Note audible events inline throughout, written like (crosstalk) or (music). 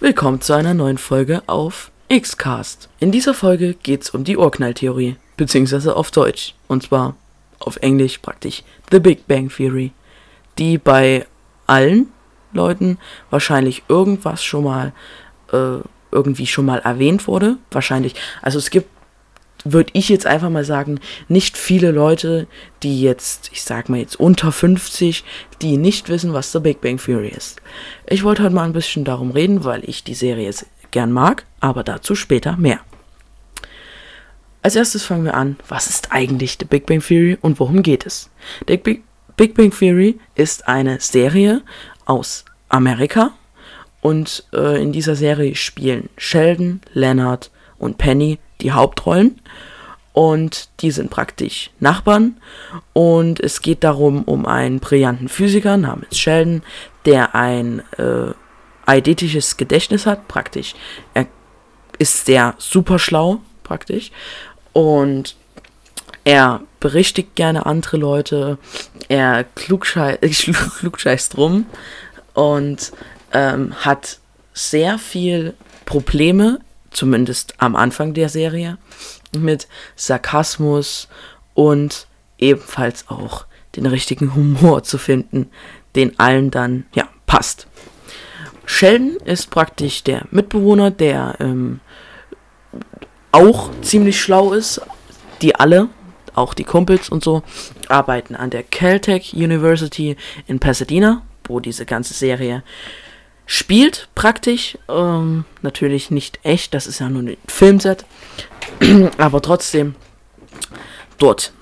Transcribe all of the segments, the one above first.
Willkommen zu einer neuen Folge auf Xcast. In dieser Folge geht's um die Urknalltheorie, beziehungsweise auf Deutsch, und zwar auf Englisch praktisch The Big Bang Theory, die bei allen Leuten wahrscheinlich irgendwas schon mal äh, irgendwie schon mal erwähnt wurde. Wahrscheinlich. Also es gibt, würde ich jetzt einfach mal sagen, nicht viele Leute, die jetzt, ich sag mal jetzt unter 50, die nicht wissen, was The Big Bang Theory ist. Ich wollte heute mal ein bisschen darum reden, weil ich die Serie gern mag, aber dazu später mehr. Als erstes fangen wir an, was ist eigentlich The Big Bang Theory und worum geht es? The Big, Big Bang Theory ist eine Serie aus Amerika und äh, in dieser Serie spielen Sheldon, Leonard und Penny die Hauptrollen und die sind praktisch Nachbarn und es geht darum um einen brillanten Physiker namens Sheldon, der ein äh, eidetisches Gedächtnis hat, praktisch. Er ist sehr super schlau, praktisch. Und er berichtigt gerne andere Leute. Er klugschei (laughs) klugscheißt rum und ähm, hat sehr viel Probleme, zumindest am Anfang der Serie, mit Sarkasmus und ebenfalls auch den richtigen Humor zu finden, den allen dann ja passt. Sheldon ist praktisch der Mitbewohner, der ähm, auch ziemlich schlau ist. Die alle, auch die Kumpels und so, arbeiten an der Caltech University in Pasadena, wo diese ganze Serie spielt praktisch. Ähm, natürlich nicht echt, das ist ja nur ein Filmset. (clears throat) Aber trotzdem, dort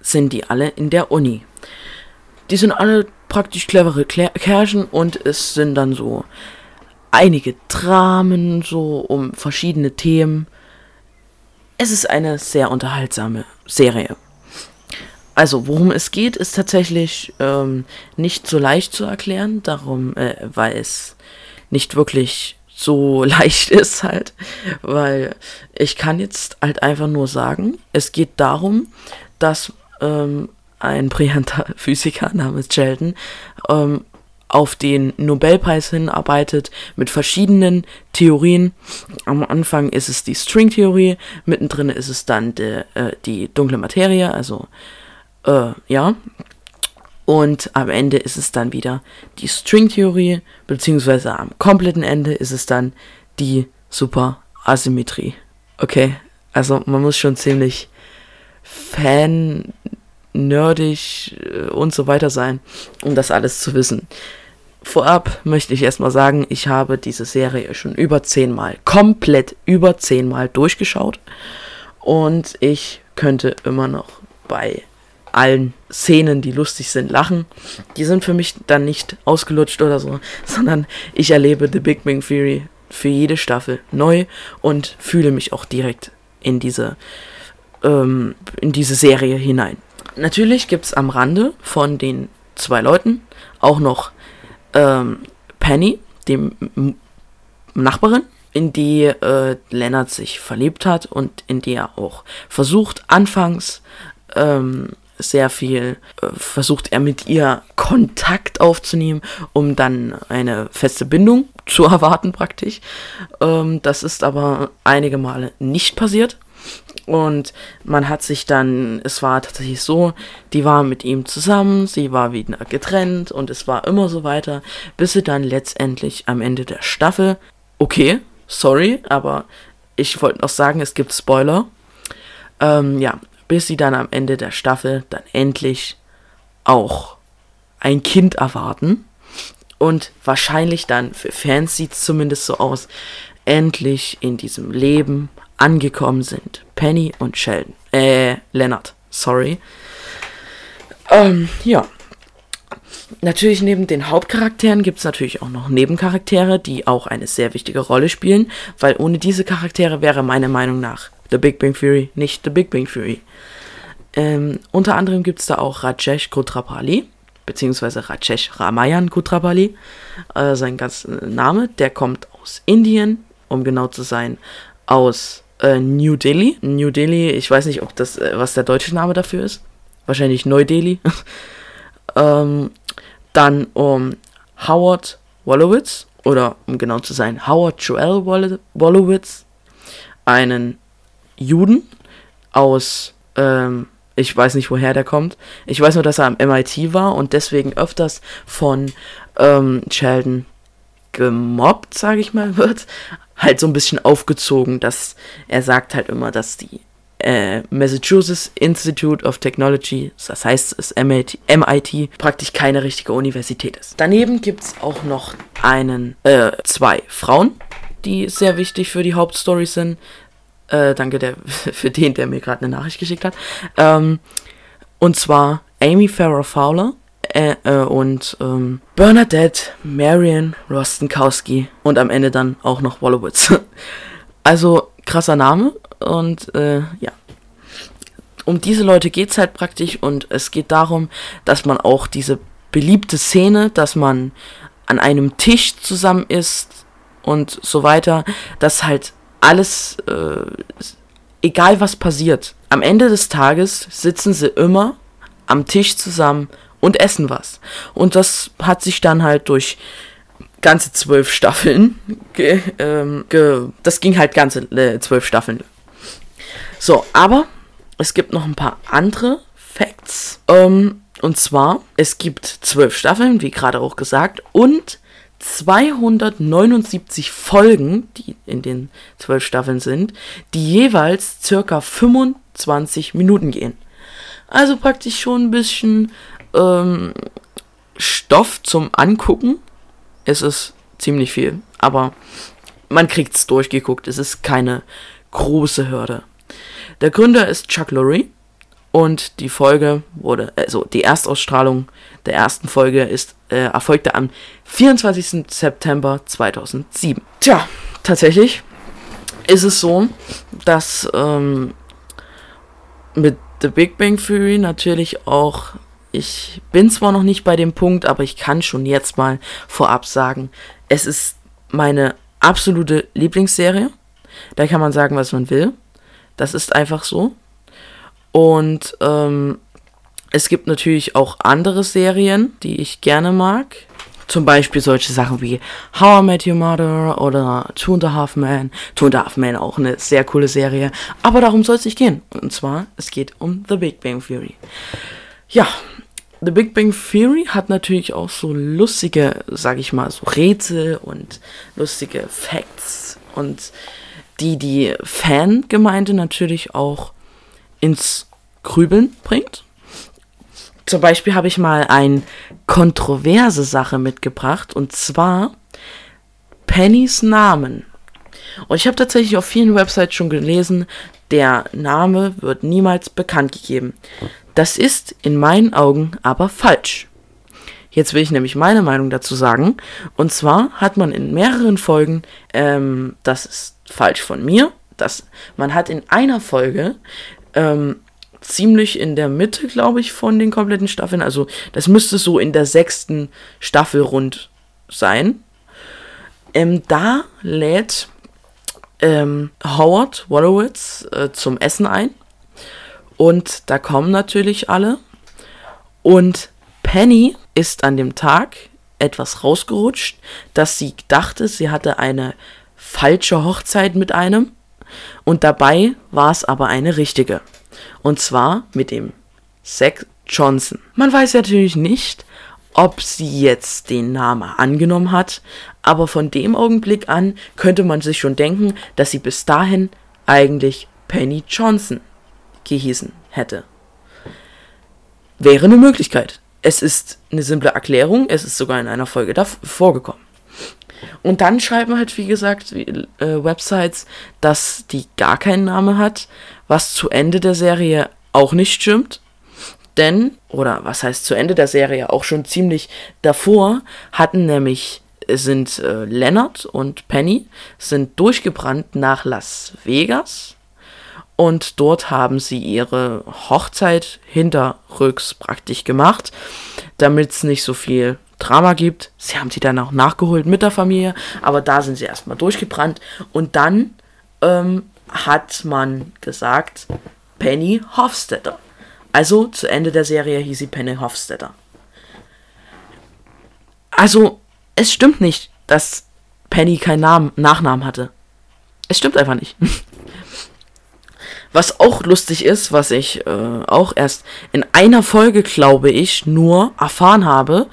sind die alle in der Uni. Die sind alle praktisch clevere Kerchen und es sind dann so einige Dramen so um verschiedene Themen. Es ist eine sehr unterhaltsame Serie. Also, worum es geht, ist tatsächlich ähm, nicht so leicht zu erklären, darum, äh, weil es nicht wirklich so (laughs) leicht ist halt, weil ich kann jetzt halt einfach nur sagen, es geht darum, dass ähm, ein brillanter (laughs) Physiker namens Sheldon ähm, auf den Nobelpreis hinarbeitet mit verschiedenen Theorien. Am Anfang ist es die Stringtheorie, mittendrin ist es dann de, äh, die dunkle Materie, also äh, ja. Und am Ende ist es dann wieder die Stringtheorie, beziehungsweise am kompletten Ende ist es dann die Superasymmetrie. Okay, also man muss schon ziemlich Fan nerdig äh, und so weiter sein, um das alles zu wissen. Vorab möchte ich erstmal sagen, ich habe diese Serie schon über zehnmal, komplett über zehnmal durchgeschaut. Und ich könnte immer noch bei allen Szenen, die lustig sind, lachen. Die sind für mich dann nicht ausgelutscht oder so, (laughs) sondern ich erlebe The Big Bang Theory für jede Staffel neu und fühle mich auch direkt in diese, ähm, in diese Serie hinein. Natürlich gibt es am Rande von den zwei Leuten auch noch ähm, Penny, dem Nachbarin, in die äh, Leonard sich verliebt hat und in die er auch versucht, anfangs ähm, sehr viel, äh, versucht er mit ihr Kontakt aufzunehmen, um dann eine feste Bindung (laughs) zu erwarten praktisch. Ähm, das ist aber einige Male nicht passiert. Und man hat sich dann, es war tatsächlich so, die war mit ihm zusammen, sie war wieder getrennt und es war immer so weiter, bis sie dann letztendlich am Ende der Staffel, okay, sorry, aber ich wollte noch sagen, es gibt Spoiler. Ähm, ja, bis sie dann am Ende der Staffel dann endlich auch ein Kind erwarten. Und wahrscheinlich dann, für Fans sieht es zumindest so aus, endlich in diesem Leben angekommen sind. Penny und Sheldon. Äh, Leonard. Sorry. Ähm, ja. Natürlich neben den Hauptcharakteren gibt es natürlich auch noch Nebencharaktere, die auch eine sehr wichtige Rolle spielen, weil ohne diese Charaktere wäre meiner Meinung nach The Big Bang Theory nicht The Big Bang Theory. Ähm, unter anderem gibt es da auch Rajesh Kutrapali, beziehungsweise Rajesh Ramayan Kutrapali, äh, sein ganzer Name. Der kommt aus Indien, um genau zu sein, aus äh, New Delhi. New Delhi, ich weiß nicht, ob das, äh, was der deutsche Name dafür ist. Wahrscheinlich Neu-Delhi. (laughs) ähm, dann um Howard Wolowitz oder um genau zu sein, Howard Joel Wolowitz, einen Juden aus, ähm, ich weiß nicht, woher der kommt. Ich weiß nur, dass er am MIT war und deswegen öfters von ähm, Sheldon gemobbt, sage ich mal, (laughs) wird. Halt so ein bisschen aufgezogen, dass er sagt halt immer, dass die äh, Massachusetts Institute of Technology, das heißt es MIT, MIT, praktisch keine richtige Universität ist. Daneben gibt es auch noch einen, äh, zwei Frauen, die sehr wichtig für die Hauptstory sind. Äh, danke der, (laughs) für den, der mir gerade eine Nachricht geschickt hat. Ähm, und zwar Amy Farrah Fowler äh, äh, und ähm, Bernadette Marion Rostenkowski und am Ende dann auch noch Wolowitz. (laughs) also krasser Name und äh, ja. Um diese Leute geht es halt praktisch und es geht darum, dass man auch diese beliebte Szene, dass man an einem Tisch zusammen ist und so weiter, dass halt alles, äh, egal was passiert, am Ende des Tages sitzen sie immer am Tisch zusammen und essen was. Und das hat sich dann halt durch ganze zwölf Staffeln, (laughs) ge, ähm, ge, das ging halt ganze äh, zwölf Staffeln. So, aber es gibt noch ein paar andere Facts. Ähm, und zwar, es gibt zwölf Staffeln, wie gerade auch gesagt, und 279 Folgen, die in den zwölf Staffeln sind, die jeweils circa 25 Minuten gehen. Also praktisch schon ein bisschen ähm, Stoff zum Angucken. Es ist ziemlich viel, aber man kriegt es durchgeguckt. Es ist keine große Hürde. Der Gründer ist Chuck Lorre und die Folge wurde, also die Erstausstrahlung der ersten Folge ist äh, erfolgte am 24. September 2007. Tja, tatsächlich ist es so, dass ähm, mit The Big Bang Theory natürlich auch, ich bin zwar noch nicht bei dem Punkt, aber ich kann schon jetzt mal vorab sagen, es ist meine absolute Lieblingsserie. Da kann man sagen, was man will. Das ist einfach so. Und ähm, es gibt natürlich auch andere Serien, die ich gerne mag. Zum Beispiel solche Sachen wie How I Met Your Mother oder Two and a Half Men. Two and a Half Men auch eine sehr coole Serie. Aber darum soll es nicht gehen. Und zwar, es geht um The Big Bang Theory. Ja, The Big Bang Theory hat natürlich auch so lustige, sag ich mal, so Rätsel und lustige Facts und die die Fangemeinde natürlich auch ins Grübeln bringt. Zum Beispiel habe ich mal eine kontroverse Sache mitgebracht und zwar Pennys Namen. Und ich habe tatsächlich auf vielen Websites schon gelesen, der Name wird niemals bekannt gegeben. Das ist in meinen Augen aber falsch. Jetzt will ich nämlich meine Meinung dazu sagen. Und zwar hat man in mehreren Folgen, ähm, das ist falsch von mir, dass man hat in einer Folge ähm, ziemlich in der Mitte, glaube ich, von den kompletten Staffeln. Also das müsste so in der sechsten Staffel rund sein. Ähm, da lädt ähm, Howard Wolowitz äh, zum Essen ein. Und da kommen natürlich alle. Und Penny ist an dem Tag etwas rausgerutscht, dass sie dachte, sie hatte eine falsche Hochzeit mit einem. Und dabei war es aber eine richtige. Und zwar mit dem Zack Johnson. Man weiß natürlich nicht, ob sie jetzt den Namen angenommen hat, aber von dem Augenblick an könnte man sich schon denken, dass sie bis dahin eigentlich Penny Johnson gehießen hätte. Wäre eine Möglichkeit. Es ist eine simple Erklärung, es ist sogar in einer Folge davor vorgekommen. Und dann schreiben halt, wie gesagt, äh, Websites, dass die gar keinen Namen hat, was zu Ende der Serie auch nicht stimmt. Denn, oder was heißt zu Ende der Serie, auch schon ziemlich davor, hatten nämlich, sind äh, Leonard und Penny sind durchgebrannt nach Las Vegas. Und dort haben sie ihre Hochzeit hinterrücks praktisch gemacht, damit es nicht so viel Drama gibt. Sie haben sie dann auch nachgeholt mit der Familie, aber da sind sie erstmal durchgebrannt. Und dann ähm, hat man gesagt, Penny Hofstetter. Also zu Ende der Serie hieß sie Penny Hofstetter. Also, es stimmt nicht, dass Penny keinen Namen, Nachnamen hatte. Es stimmt einfach nicht. Was auch lustig ist, was ich äh, auch erst in einer Folge, glaube ich, nur erfahren habe.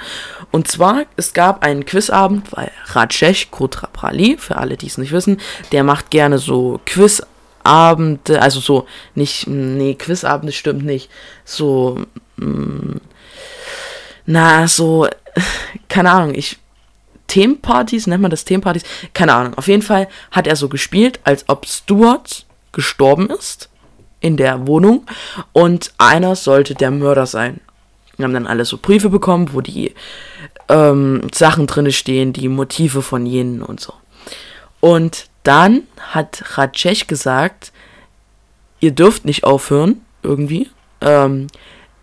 Und zwar, es gab einen Quizabend, weil Rajesh Kotraprali, für alle, die es nicht wissen, der macht gerne so Quizabende, also so, nicht, nee, Quizabende stimmt nicht, so, mh, mm, na, so, keine Ahnung, ich, Themenpartys, nennt man das Themenpartys? Keine Ahnung. Auf jeden Fall hat er so gespielt, als ob Stuart gestorben ist in der Wohnung und einer sollte der Mörder sein. Wir haben dann alle so Briefe bekommen, wo die ähm, Sachen drin stehen, die Motive von jenen und so. Und dann hat Rajesh gesagt, ihr dürft nicht aufhören, irgendwie. Ähm,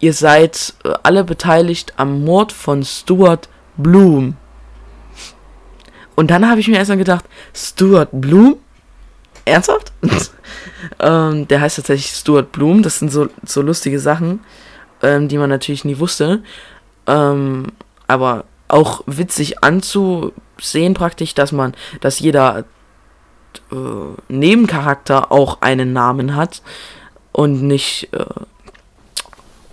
ihr seid äh, alle beteiligt am Mord von Stuart Bloom. Und dann habe ich mir erstmal gedacht, Stuart Bloom? Ernsthaft? (laughs) ähm, der heißt tatsächlich Stuart Bloom. Das sind so, so lustige Sachen, ähm, die man natürlich nie wusste. Ähm, aber auch witzig anzusehen praktisch, dass man, dass jeder äh, Nebencharakter auch einen Namen hat und nicht äh,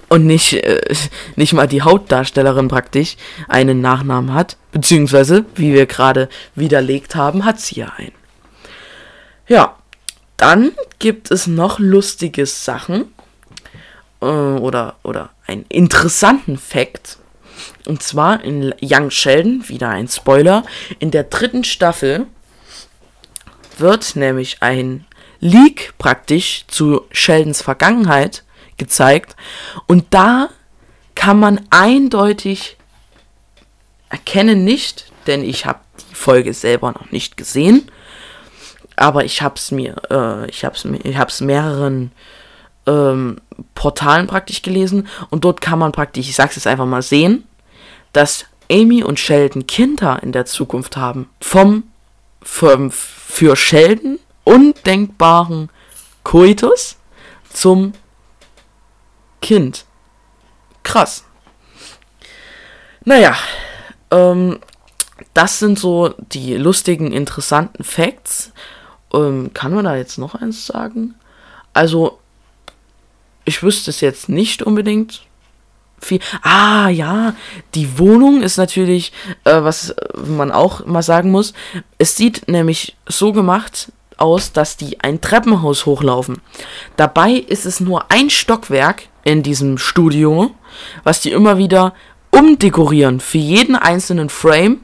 und nicht äh, (laughs) nicht mal die Hauptdarstellerin praktisch einen Nachnamen hat, beziehungsweise wie wir gerade widerlegt haben, hat sie ja einen. Ja, dann gibt es noch lustige Sachen äh, oder, oder einen interessanten Fakt. Und zwar in Young Sheldon, wieder ein Spoiler, in der dritten Staffel wird nämlich ein Leak praktisch zu Sheldons Vergangenheit gezeigt. Und da kann man eindeutig erkennen nicht, denn ich habe die Folge selber noch nicht gesehen, aber ich hab's mir, äh, ich ich hab's mehreren ähm, Portalen praktisch gelesen und dort kann man praktisch, ich sag's jetzt einfach mal sehen, dass Amy und Sheldon Kinder in der Zukunft haben. Vom, vom für Sheldon undenkbaren Coitus zum Kind. Krass. Naja, ähm, das sind so die lustigen, interessanten Facts. Ähm, kann man da jetzt noch eins sagen? Also, ich wüsste es jetzt nicht unbedingt. Viel. Ah, ja, die Wohnung ist natürlich, äh, was man auch mal sagen muss. Es sieht nämlich so gemacht aus, dass die ein Treppenhaus hochlaufen. Dabei ist es nur ein Stockwerk in diesem Studio, was die immer wieder umdekorieren. Für jeden einzelnen Frame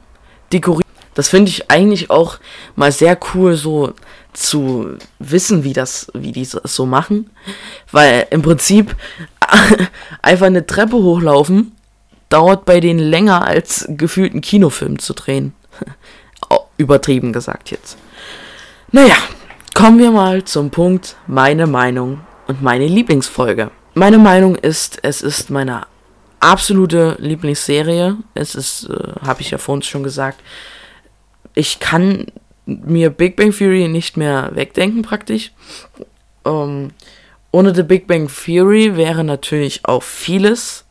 dekorieren. Das finde ich eigentlich auch mal sehr cool, so zu wissen, wie das, wie die so machen. Weil im Prinzip (laughs) einfach eine Treppe hochlaufen dauert bei denen länger als gefühlt einen Kinofilm zu drehen. (laughs) Übertrieben gesagt jetzt. Naja, kommen wir mal zum Punkt meine Meinung und meine Lieblingsfolge. Meine Meinung ist, es ist meine absolute Lieblingsserie. Es ist, äh, habe ich ja vorhin schon gesagt, ich kann mir Big Bang Theory nicht mehr wegdenken praktisch. Ähm, ohne The Big Bang Theory wäre natürlich auch vieles.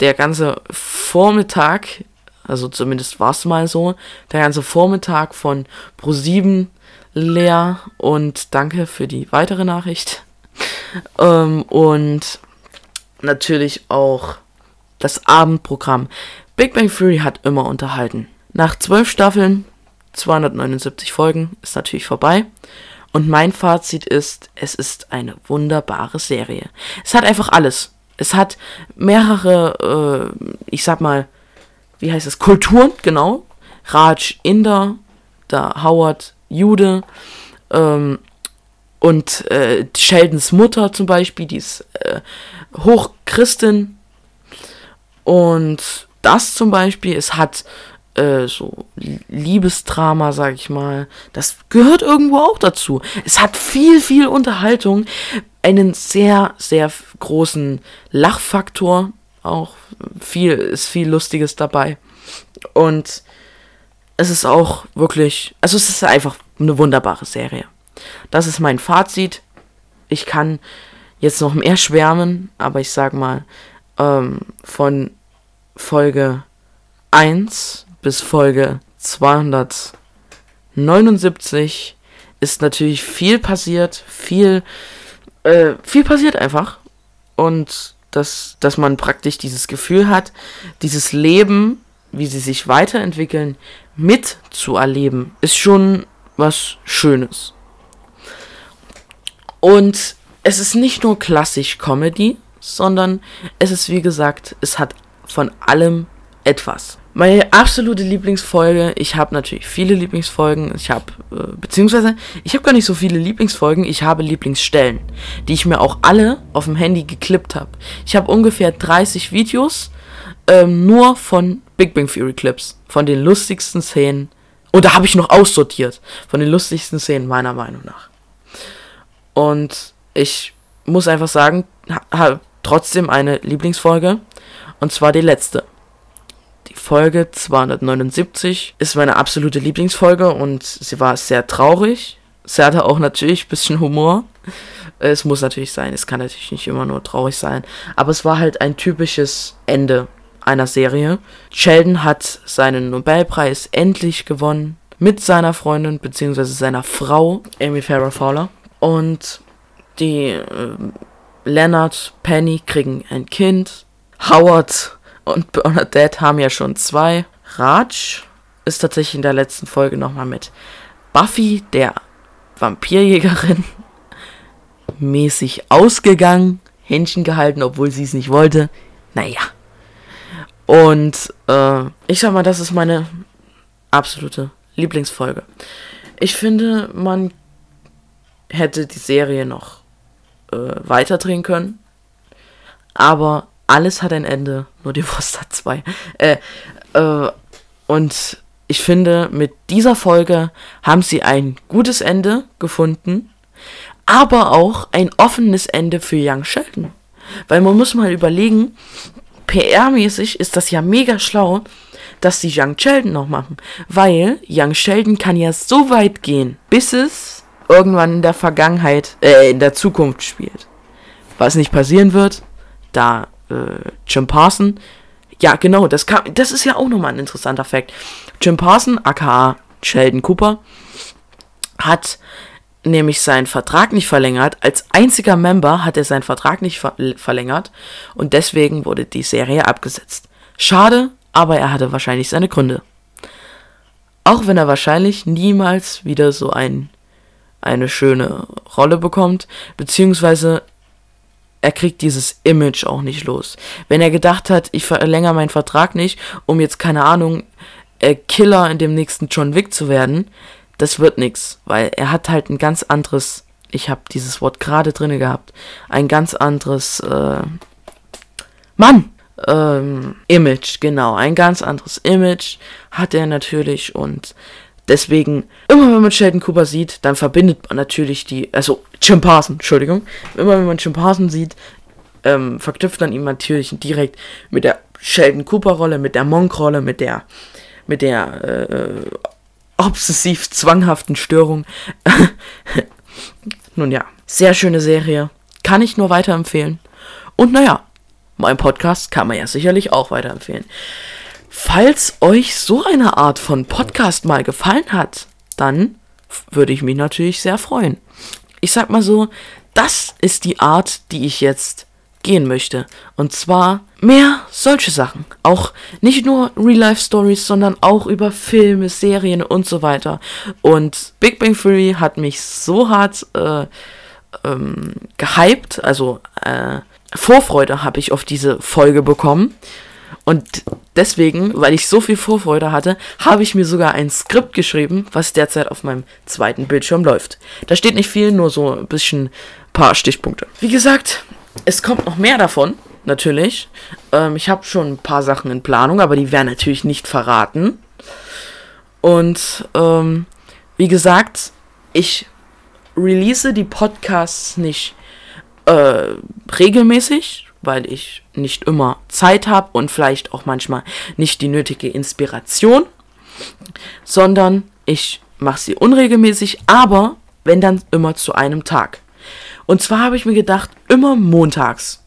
Der ganze Vormittag, also zumindest war es mal so, der ganze Vormittag von Pro7 leer und danke für die weitere Nachricht. (laughs) ähm, und natürlich auch das Abendprogramm. Big Bang Theory hat immer unterhalten. Nach zwölf Staffeln 279 Folgen ist natürlich vorbei. Und mein Fazit ist, es ist eine wunderbare Serie. Es hat einfach alles. Es hat mehrere, äh, ich sag mal, wie heißt es, Kulturen, genau. Raj Inder, da Howard Jude, ähm, und äh, Sheldons Mutter zum Beispiel, die ist äh, Hochchristin. Und das zum Beispiel, es hat äh, so Liebesdrama, sag ich mal. Das gehört irgendwo auch dazu. Es hat viel, viel Unterhaltung, einen sehr, sehr großen Lachfaktor, auch viel, ist viel Lustiges dabei. Und es ist auch wirklich, also es ist einfach eine wunderbare Serie. Das ist mein Fazit. Ich kann jetzt noch mehr schwärmen, aber ich sag mal, ähm, von Folge 1 bis Folge 200, 79 ist natürlich viel passiert, viel, äh, viel passiert einfach. Und dass, dass man praktisch dieses Gefühl hat, dieses Leben, wie sie sich weiterentwickeln, mitzuerleben, ist schon was Schönes. Und es ist nicht nur klassisch Comedy, sondern es ist wie gesagt, es hat von allem etwas. Meine absolute Lieblingsfolge, ich habe natürlich viele Lieblingsfolgen, ich habe, äh, beziehungsweise, ich habe gar nicht so viele Lieblingsfolgen, ich habe Lieblingsstellen, die ich mir auch alle auf dem Handy geklippt habe. Ich habe ungefähr 30 Videos ähm, nur von Big Bang Theory Clips, von den lustigsten Szenen. Und da habe ich noch aussortiert, von den lustigsten Szenen meiner Meinung nach. Und ich muss einfach sagen, habe trotzdem eine Lieblingsfolge, und zwar die letzte. Die Folge 279 ist meine absolute Lieblingsfolge und sie war sehr traurig. Sie hatte auch natürlich ein bisschen Humor. Es muss natürlich sein, es kann natürlich nicht immer nur traurig sein. Aber es war halt ein typisches Ende einer Serie. Sheldon hat seinen Nobelpreis endlich gewonnen mit seiner Freundin bzw. seiner Frau, Amy Farrah Fowler. Und die äh, Leonard, Penny kriegen ein Kind. Howard und Bernadette haben ja schon zwei. Raj ist tatsächlich in der letzten Folge nochmal mit Buffy, der Vampirjägerin, (laughs) mäßig ausgegangen, Händchen gehalten, obwohl sie es nicht wollte. Naja. Und äh, ich sag mal, das ist meine absolute Lieblingsfolge. Ich finde, man hätte die Serie noch äh, weiterdrehen können. Aber alles hat ein Ende, nur die Wurst hat zwei. Äh, äh, und ich finde, mit dieser Folge haben sie ein gutes Ende gefunden, aber auch ein offenes Ende für Young Sheldon. Weil man muss mal überlegen, PR-mäßig ist das ja mega schlau, dass sie Young Sheldon noch machen. Weil Young Sheldon kann ja so weit gehen, bis es irgendwann in der Vergangenheit, äh, in der Zukunft spielt. Was nicht passieren wird, da äh, Jim Parson. Ja, genau, das, kam, das ist ja auch nochmal ein interessanter Fakt. Jim Parson, aka Sheldon Cooper, hat nämlich seinen Vertrag nicht verlängert. Als einziger Member hat er seinen Vertrag nicht ver verlängert und deswegen wurde die Serie abgesetzt. Schade, aber er hatte wahrscheinlich seine Gründe. Auch wenn er wahrscheinlich niemals wieder so ein, eine schöne Rolle bekommt, beziehungsweise er kriegt dieses Image auch nicht los. Wenn er gedacht hat, ich verlängere meinen Vertrag nicht, um jetzt, keine Ahnung, äh, Killer in dem nächsten John Wick zu werden, das wird nix, weil er hat halt ein ganz anderes, ich habe dieses Wort gerade drinne gehabt, ein ganz anderes, äh, Mann, ähm, Image, genau, ein ganz anderes Image hat er natürlich und Deswegen, immer wenn man Sheldon Cooper sieht, dann verbindet man natürlich die, also Chimpansen, Entschuldigung, immer wenn man Chimpansen sieht, ähm, verknüpft man ihn natürlich direkt mit der Sheldon Cooper Rolle, mit der Monk Rolle, mit der, mit der äh, obsessiv zwanghaften Störung. (laughs) Nun ja, sehr schöne Serie, kann ich nur weiterempfehlen. Und naja, mein Podcast kann man ja sicherlich auch weiterempfehlen. Falls euch so eine Art von Podcast mal gefallen hat, dann würde ich mich natürlich sehr freuen. Ich sag mal so, das ist die Art, die ich jetzt gehen möchte. Und zwar mehr solche Sachen. Auch nicht nur Real-Life-Stories, sondern auch über Filme, Serien und so weiter. Und Big Bang Theory hat mich so hart äh, ähm, gehypt, also äh, Vorfreude habe ich auf diese Folge bekommen. Und deswegen, weil ich so viel Vorfreude hatte, habe ich mir sogar ein Skript geschrieben, was derzeit auf meinem zweiten Bildschirm läuft. Da steht nicht viel, nur so ein bisschen paar Stichpunkte. Wie gesagt, es kommt noch mehr davon, natürlich. Ähm, ich habe schon ein paar Sachen in Planung, aber die werden natürlich nicht verraten. Und ähm, wie gesagt, ich release die Podcasts nicht äh, regelmäßig, weil ich nicht immer Zeit habe und vielleicht auch manchmal nicht die nötige Inspiration, sondern ich mache sie unregelmäßig, aber wenn dann immer zu einem Tag. Und zwar habe ich mir gedacht, immer montags.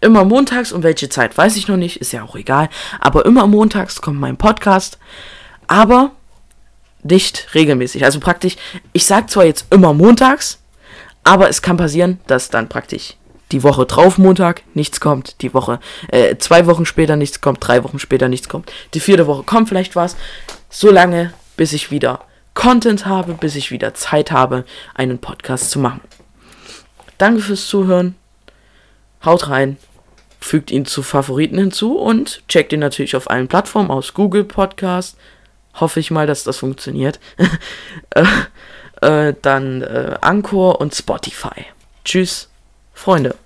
Immer montags, um welche Zeit weiß ich noch nicht, ist ja auch egal, aber immer montags kommt mein Podcast. Aber nicht regelmäßig. Also praktisch, ich sag zwar jetzt immer montags, aber es kann passieren, dass dann praktisch die Woche drauf Montag nichts kommt, die Woche äh, zwei Wochen später nichts kommt, drei Wochen später nichts kommt, die vierte Woche kommt vielleicht was, so lange, bis ich wieder Content habe, bis ich wieder Zeit habe, einen Podcast zu machen. Danke fürs Zuhören. Haut rein, fügt ihn zu Favoriten hinzu und checkt ihn natürlich auf allen Plattformen aus Google Podcast. Hoffe ich mal, dass das funktioniert. (laughs) äh, äh, dann äh, Anchor und Spotify. Tschüss, Freunde.